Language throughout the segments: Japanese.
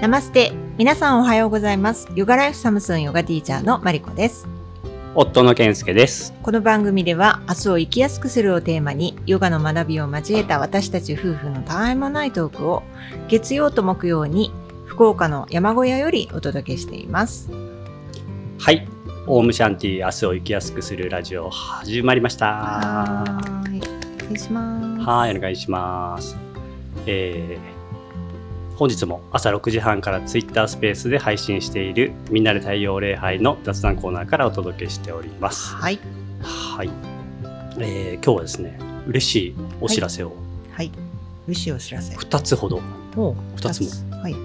ナマステ。皆さんおはようございます。ヨガライフサムスンヨガティーチャーのマリコです。夫の健介です。この番組では明日を生きやすくするをテーマにヨガの学びを交えた私たち夫婦のたわいもないトークを月曜と木曜に福岡の山小屋よりお届けしています。はい。オウムシャンティ明日を生きやすくするラジオ始まりました。はーい。お願いします。はい、お願いします。えー本日も朝6時半からツイッタースペースで配信しているみんなで太陽礼拝の雑談コーナーからお届けしております。はい。はい。えー今日はですね、嬉しいお知らせをはい。嬉しいお知らせ。2つほど、お二つも。はい。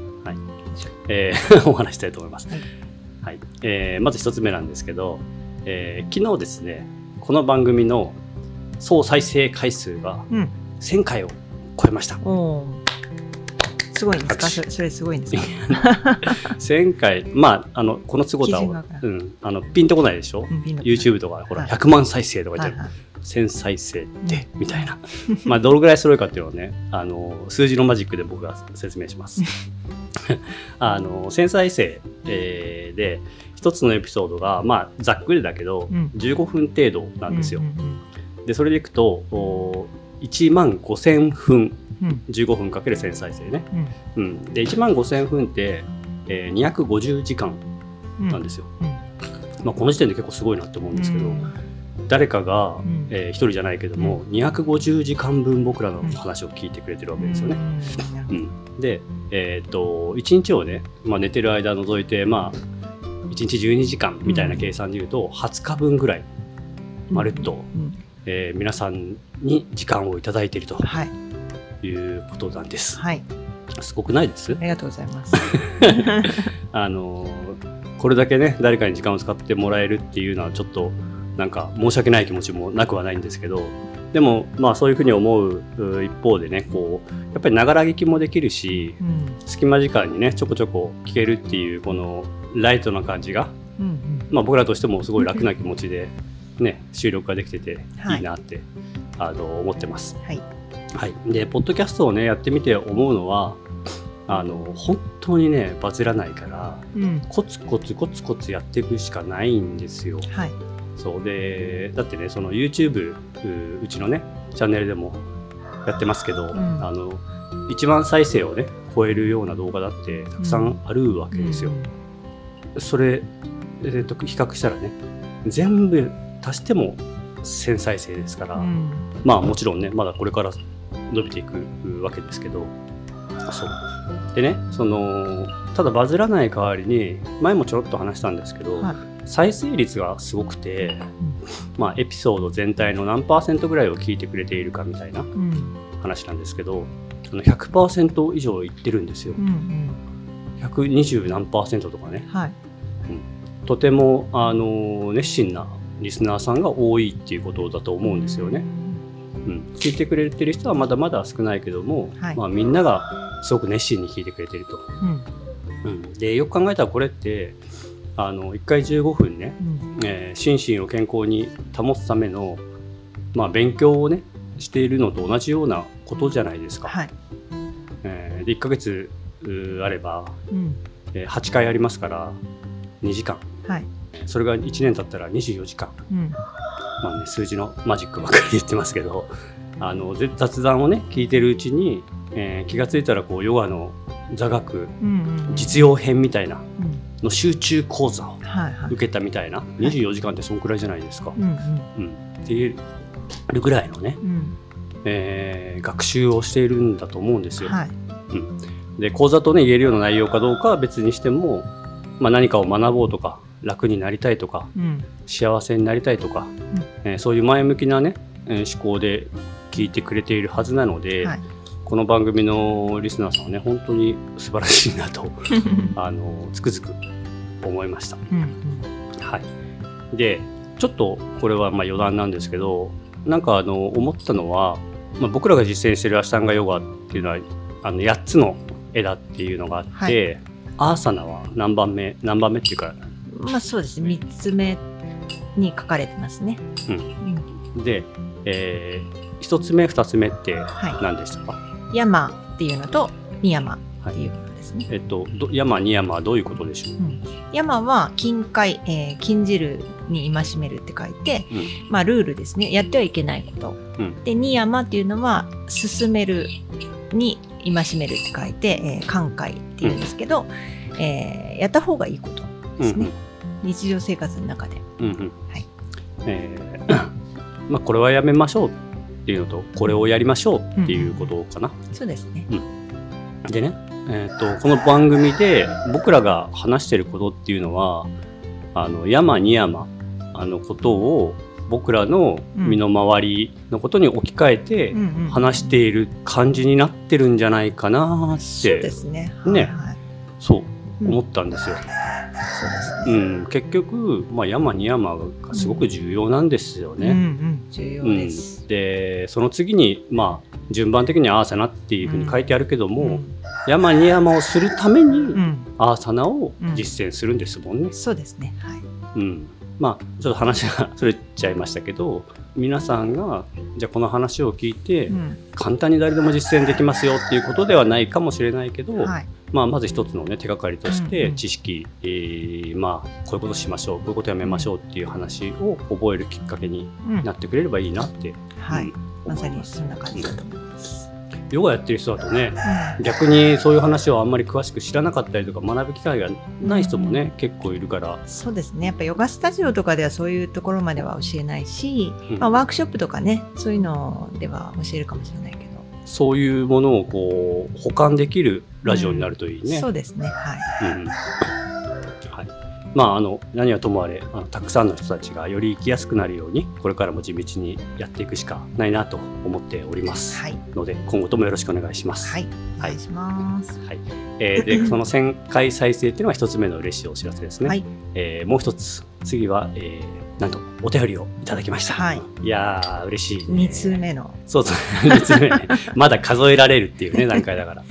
えー お話ししたいと思います。はいはいえーまず1つ目なんですけど、えー昨日ですね、この番組の総再生回数がうん。1000回を超えました。おーすごいんですかそそれすごいんですか？1000回、まあ、あのこの都合とうん、あのピンとこないでしょ、うん YouTube とかほらはい。100万再生とか言ってる、はいはい。1000再生って、みたいな。まあどのぐらいすごいかっていうのをねあの数字のマジックで僕が説明します。あの1000再生、えーで一つのエピソードがまあざっくりだけど、うん。15分程度なんですよ、でそれでいくとお1万5000分15分かける1000再生ね、うん。うん、で1万5000分って、えー250時間うんなんですよ、うん。まあ、この時点で結構すごいなって思うんですけど、うん。誰かが、ん。えー一人じゃないけども、250時間分僕らの話を聞いてくれてるわけですよね。うん。うん。で、えーっと1日をね、まあ、寝てる間除いて、まあ、1日12時間みたいな計算でいうと、20日分ぐらい、まるっとうん。えー皆さんに時間をいただいていると。はいいうことなんです。はい。すごくないです？ありがとうございます。あのーこれだけね誰かに時間を使ってもらえるっていうのはちょっとなんか申し訳ない気持ちもなくはないんですけどでもまあそういうふうに思うう一方でねこうやっぱりながら聞きもできるしうん。隙間時間にねちょこちょこ聞けるっていうこのライトな感じが、うんうん。まあ、僕らとしてもすごい楽な気持ちで、ね、収録ができててはい。いいなって、あの思ってます。はいはい、でポッドキャストをねやってみて思うのはあの本当にねバズらないからうん。コツコツコツコツやっていくしかないんですよ。はい。そう。でだってねその YouTube ううちのねチャンネルでもやってますけど、ん。あの1万再生をね超えるような動画だってたくさんあるわけですよ。それ、えーと比較したらね全部足しても1000再生ですから、うん。まあもちろんねまだこれから伸びていくわけですけど。そう。でねそのただバズらない代わりに前もちょろっと話したんですけど、はい。再生率がすごくて、まあ、エピソード全体の何パーセントぐらいを聞いてくれているかみたいなうん。話なんですけどその100%以上いってるんですよ。うんうん。120何パーセントとかね。はい。とてもあの熱心なリスナーさんが多いっていうことだと思うんですよね。うん、聞いてくれてる人はまだまだ少ないけども、はい。まあ、みんながすごく熱心に聞いてくれてると。うん。うん、でよく考えたらこれってあの1回15分ね、うん。えー心身を健康に保つための、まあ、勉強をねしているのと同じようなことじゃないですか。はい。えーで1ヶ月あれば、うん。えー8回ありますから2時間。はい。それが1年経ったら24時間、うんまあね、数字のマジックばっかり言ってますけどあのぜ雑談をね聞いてるうちに、えー気がついたらこうヨガの座学うんうん。実用編みたいなうん。の集中講座を受けたみたいな。24時間ってそんくらいじゃないですか。うんうん。うん、っていうぐらいのね、うん。えー学習をしているんだと思うんですよ。はい。で講座とね言えるような内容かどうかは別にしても、まあ、何かを学ぼうとか楽になりたいとかうん。幸せになりたいとか、えーそういう前向きなね、えー思考で聞いてくれているはずなので、はい。この番組のリスナーさんはね本当に素晴らしいなと あのつくづく思いました。うんはい、でちょっとこれはまあ余談なんですけどなんかあの思ったのは、まあ、僕らが実践しているアシタンガヨガっていうのはあの8つの枝っていうのがあって、はい。アーサナは何番目何番目っていうか、うんまあそうですね。三つ目に書かれてますね。うん、で、え1つ目2つ目ってはい。何でしたか、山っていうのと三山っていうことですね。えっと、ど山に山はどういうことでしょう、うん、山は禁戒、えー禁じるに戒めるって書いて、うん。まあルールですね。やってはいけないこと、うん。で二山っていうのは進めるに戒めるって書いて、えー寛戒っていうんですけど、えーやった方がいいことですね、日常生活の中で。うんうん。はい。えー まあ、これはやめましょうっていうのとこれをやりましょうっていうことかな。そうですね。でね、えー、とこの番組で僕らが話してることっていうのはあの山に山あのことを僕らの身の回りのことに置き換えてうんうん話している感じになってるんじゃないかなっそうでてすね。そう。うん。思ったんですよ。そうですね。うん、結局、まあ、山に山がすごく重要なんですよね。うんうん、重要うんです。でその次に、まあ、順番的にアーサナっていうふうに書いてあるけども、うん山に山をするためにうん、アーサナを実践するんですもんね。そうですね。はい。うんまあちょっと話が それちゃいましたけど皆さんがじゃあこの話を聞いて、うん簡単に誰でも実践できますよっていうことではないかもしれないけど、はい。まあ、まず一つの、ね、手がかりとしうんてうん知識、えーまあ、こういうことしましょうこういうことやめましょうっていう話を覚えるきっかけにうんなってくれればいいなって、はいうん。まさに思いますそんな感じだと思います。ヨガやってる人だとねうん。逆にそういう話をあんまり詳しく知らなかったりとか学ぶ機会がない人もね、結構いるから、そうですね。やっぱヨガスタジオとかではそういうところまでは教えないし、うん。まあ、ワークショップとかねそういうのでは教えるかもしれないけど、そういうものをこう保管できるラジオになるといいね。そうですね。はい。うん。はいまあ、あの何はともあれあのたくさんの人たちがより生きやすくなるようにこれからも地道にやっていくしかないなと思っておりますはいので今後ともよろしくお願いします。はいお願いします、はいえーでその1000回再生っていうのが一つ目の嬉しいお知らせですね。はいえーもう一つ次は、えーなんとお便りをいただきました。はいいやー嬉しい、ね。2通目のそうそう、2つ目ね。まだ数えられるっていうね、段階だから。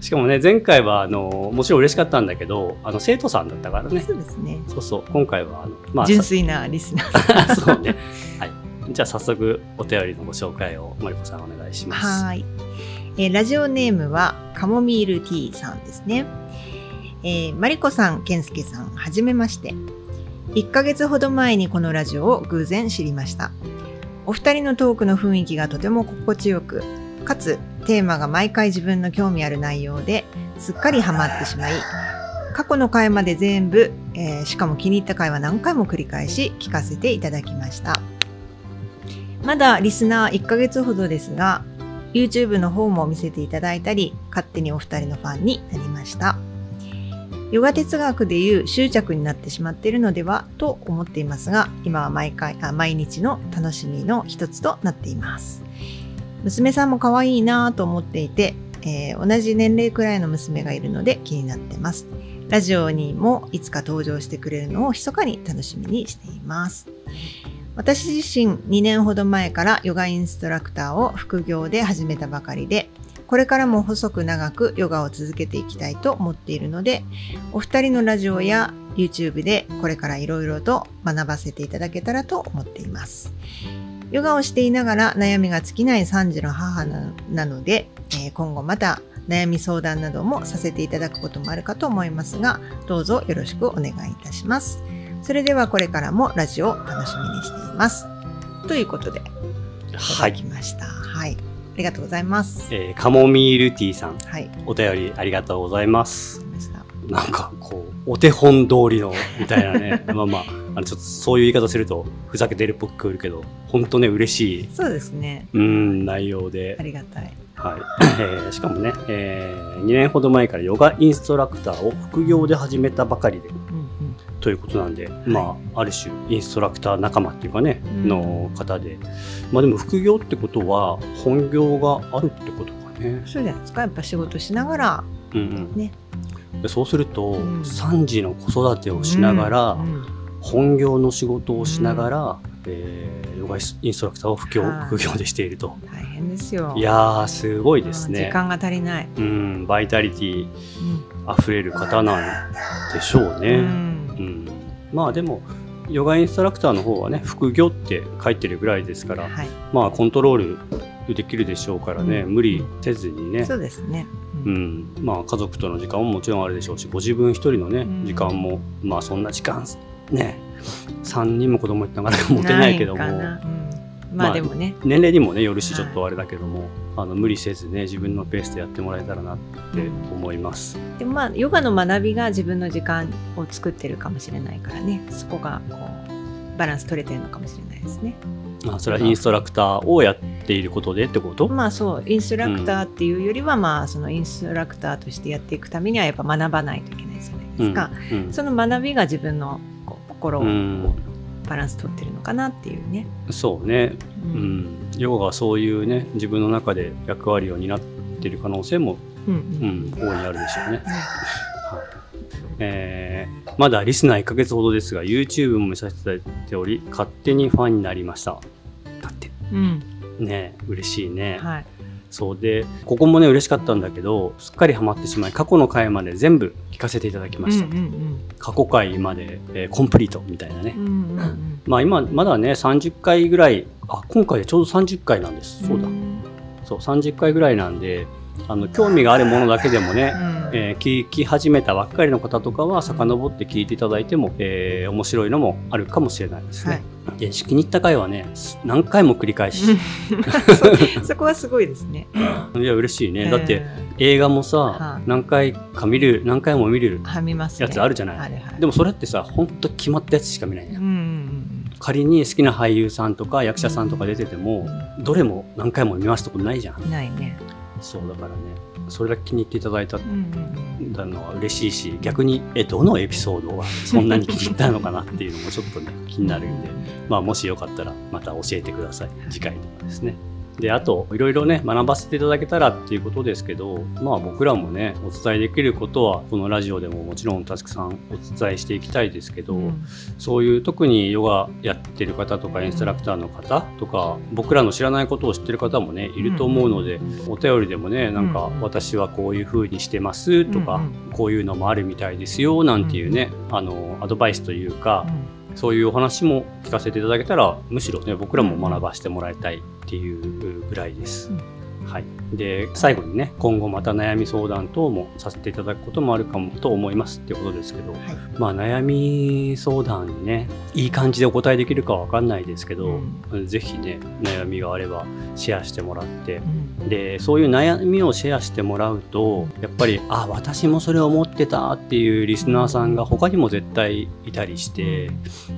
しかもね、前回は、あの、もちろん嬉しかったんだけど、あの、生徒さんだったからね。そうですねそうそう、今回は、あの、まあ、純粋なリスナーさ そうね。はい。じゃあ、早速、お便りのご紹介を、マリコさんお願いします。はい、えーラジオネームはカモミールティーさんですね、えーマリコさん、ケンスケさん、はじめまして1ヶ月ほど前にこのラジオを偶然知りましたお二人のトークの雰囲気がとても心地よくかつテーマが毎回自分の興味ある内容ですっかりハマってしまい過去の回まで全部、えーしかも気に入った回は何回も繰り返し聞かせていただきました。まだリスナー1ヶ月ほどですが YouTube の方も見せていただいたり勝手にお二人のファンになりました。ヨガ哲学でいう執着になってしまっているのではと思っていますが今は毎回あ毎日の楽しみの一つとなっています。娘さんも可愛いなぁと思っていて、えー同じ年齢くらいの娘がいるので気になってます。ラジオにもいつか登場してくれるのを密かに楽しみにしています。私自身2年ほど前からヨガインストラクターを副業で始めたばかりでこれからも細く長くヨガを続けていきたいと思っているのでお二人のラジオや YouTube でこれからいろいろと学ばせていただけたらと思っています。ヨガをしていながら悩みが尽きない3児の母ななので、えー今後また悩み相談などもさせていただくこともあるかと思いますがどうぞよろしくお願いいたします。それではこれからもラジオを楽しみにしています。ということではい。だきました。はい、ありがとうございます。えーカモミールティーさん、はい。お便りありがとうございます。なんか、こう、お手本通りの、みたいなね。まあまあ、あの、ちょっとそういう言い方すると、ふざけてるっぽく聞こえるけど、本当ね、嬉しい、そうですね。うん、内容で。あ。りがたい。はい。えーしかもね、え2年ほど前からヨガインストラクターを副業で始めたばかりでうんうん。ということなんで、まあ、ある種インストラクター仲間っていうかね、うん。の方で、まあ、でも副業ってことは本業があるってことかね。そうじゃないですか。やっぱ仕事しながらうんうん。ね。でそうすると、うん。3児の子育てをしながら、うん本業の仕事をしながら、えーヨガインストラクターを副業はい。副業でしていると。大変ですよ。いやーすごいですね。時間が足りない、うん、バイタリティうん。あふれる方なんでしょうね。ううん。んまあでもヨガインストラクターの方はね副業って書いてるぐらいですから、はい、まあコントロールできるでしょうからね、うん。無理せずにね、そうですね、ううん。まあ、家族との時間ももちろんあるでしょうしご自分一人のね、うん。時間もまあそんな時間ね3人も子供いながら持てないけども。かな。うん。ままああでもね、年齢にもねよるしはい。ちょっとあれだけども、あの無理せずね自分のペースでやってもらえたらなって思います。でもまあヨガの学びが自分の時間を作ってるかもしれないからね。そこがこうバランス取れてるのかもしれないですね。あそれはインストラクターをやっていることでってこと、まあそう。インストラクターっていうよりは、まあそのインストラクターとしてやっていくためにはやっぱ学ばないといけないじゃないですか。うん。その学びが自分の心をうん。バランス取ってるのかなっていうね。そうね、ううん。ヨガがそういうね自分の中で役割を担っている可能性も、うんううんん、大いにあるでしょうね。はい。えーまだリスナー1ヶ月ほどですが YouTube も見させていただいており勝手にファンになりました。だって。うん。ね嬉しいね、はい。そうでここもね嬉しかったんだけどすっかりハマってしまい過去の回まで全部聞かせていただきました、うんうん過去回まで、えーコンプリートみたいなね。うん、うんうん。うんまあ今まだね30回ぐらいあ今回でちょうど30回なんです。そうだ、ん。そう30回ぐらいなんであの興味があるものだけでもね、うん。えー聞き始めたばっかりの方とかは遡って聞いていただいても、えー面白いのもあるかもしれないですね。で気に入った回はね何回も繰り返し、そ そこはすごいですね。いや嬉しいね、だってうん映画もさ、はい。何回か見る何回も見る。やつあるじゃない。あるはい。でもそれってさほんと決まったやつしか見ないのようんうん仮に好きな俳優さんとか役者さんとか出てても、うどれも何回も見ますとこないじゃんん。ないね。そうだからね。それだけ気に入っていただいたのは嬉しいし逆にえどのエピソードはそんなに気に入ったのかなっていうのもちょっとね気になるんで、まあ、もしよかったらまた教えてください。次回とかですね。であといろいろね学ばせていただけたらっていうことですけどまあ僕らもねお伝えできることはこのラジオでももちろんたくさんお伝えしていきたいですけど、うん。そういう特にヨガやってる方とかインストラクターの方とか僕らの知らないことを知ってる方もねいると思うので、お便りでもねなんかうん。私はこういう風にしてますとか、うんこういうのもあるみたいですよなんていうね、あのアドバイスというか、うんそういうお話も聞かせていただけたらむしろね僕らも学ばせてもらいたいっていうぐらいです。はい、で最後にね今後また悩み相談等もさせていただくこともあるかもと思いますっていうことですけど、はい。まあ悩み相談にねいい感じでお答えできるかわかんないですけど、ぜひね悩みがあればシェアしてもらってうん。でそういう悩みをシェアしてもらうとやっぱりあ私もそれを思ってたっていうリスナーさんが他にも絶対いたりして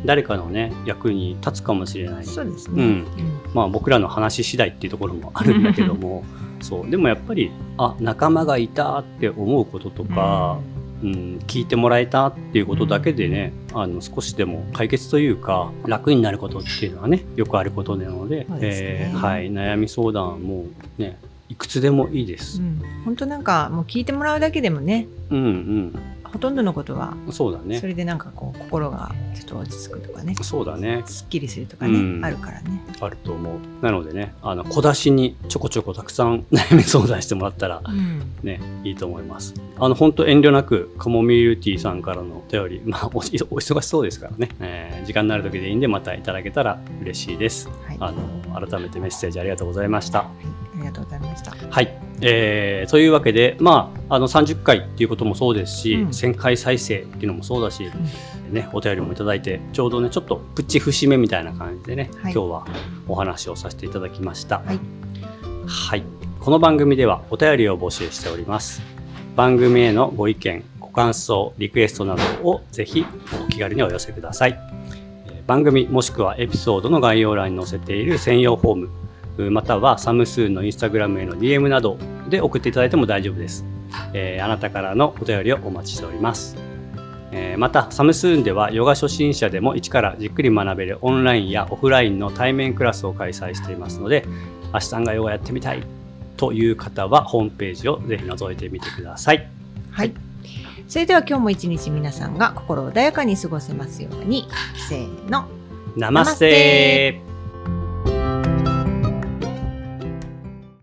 誰かのね役に立つかもしれない。そうですね。うんまあ僕らの話次第っていうところもあるんだけどもそう。でもやっぱりあ仲間がいたって思うこととか、うん、聞いてもらえたっていうことだけでね、あの少しでも解決というか楽になることっていうのはねよくあることなのでね。えーはい、悩み相談もねいくつでもいいです。うん。本当なんかもう聞いてもらうだけでもねうん、ほとんどのことはうん、そうだそね。れでなんかこう心がちょっと落ち着くとかねそうだね。すっきりするとかね、うんあるからね。あると思う。なのでね、あの小出しにちょこちょこたくさん悩み相談してもらったらうんね、いいと思います。あの、本当遠慮なく、カモミールティーさんからのお便り、まあお、お忙しそうですからね、えー時間になる時でいいんで、またいただけたら嬉しいです。はい、あの、改めてメッセージありがとうございました。はい、ありがとうございました。はい。えーというわけで、まあ、あの、30回っていうこともそうですし、うん1000回再生っていうのもそうだし、ね、お便りもいただいて、ちょうどね、ちょっとプチ節目みたいな感じでね、はい今日はお話をさせていただきました。はいはい。この番組ではお便りを募集しております。番組へのご意見、ご感想、リクエストなどをぜひお気軽にお寄せください。えー番組もしくはエピソードの概要欄に載せている専用フォーム、うまたはサムスーンのインスタグラムへの DM などで送っていただいても大丈夫です。えーあなたからのお便りをお待ちしております。えーまたサムスーンではヨガ初心者でも一からじっくり学べるオンラインやオフラインの対面クラスを開催していますので明日がヨガやってみたいという方はホームページをぜひ覗いてみてください。はい。それでは今日も一日皆さんが心穏やかに過ごせますように。せーの。ナマステ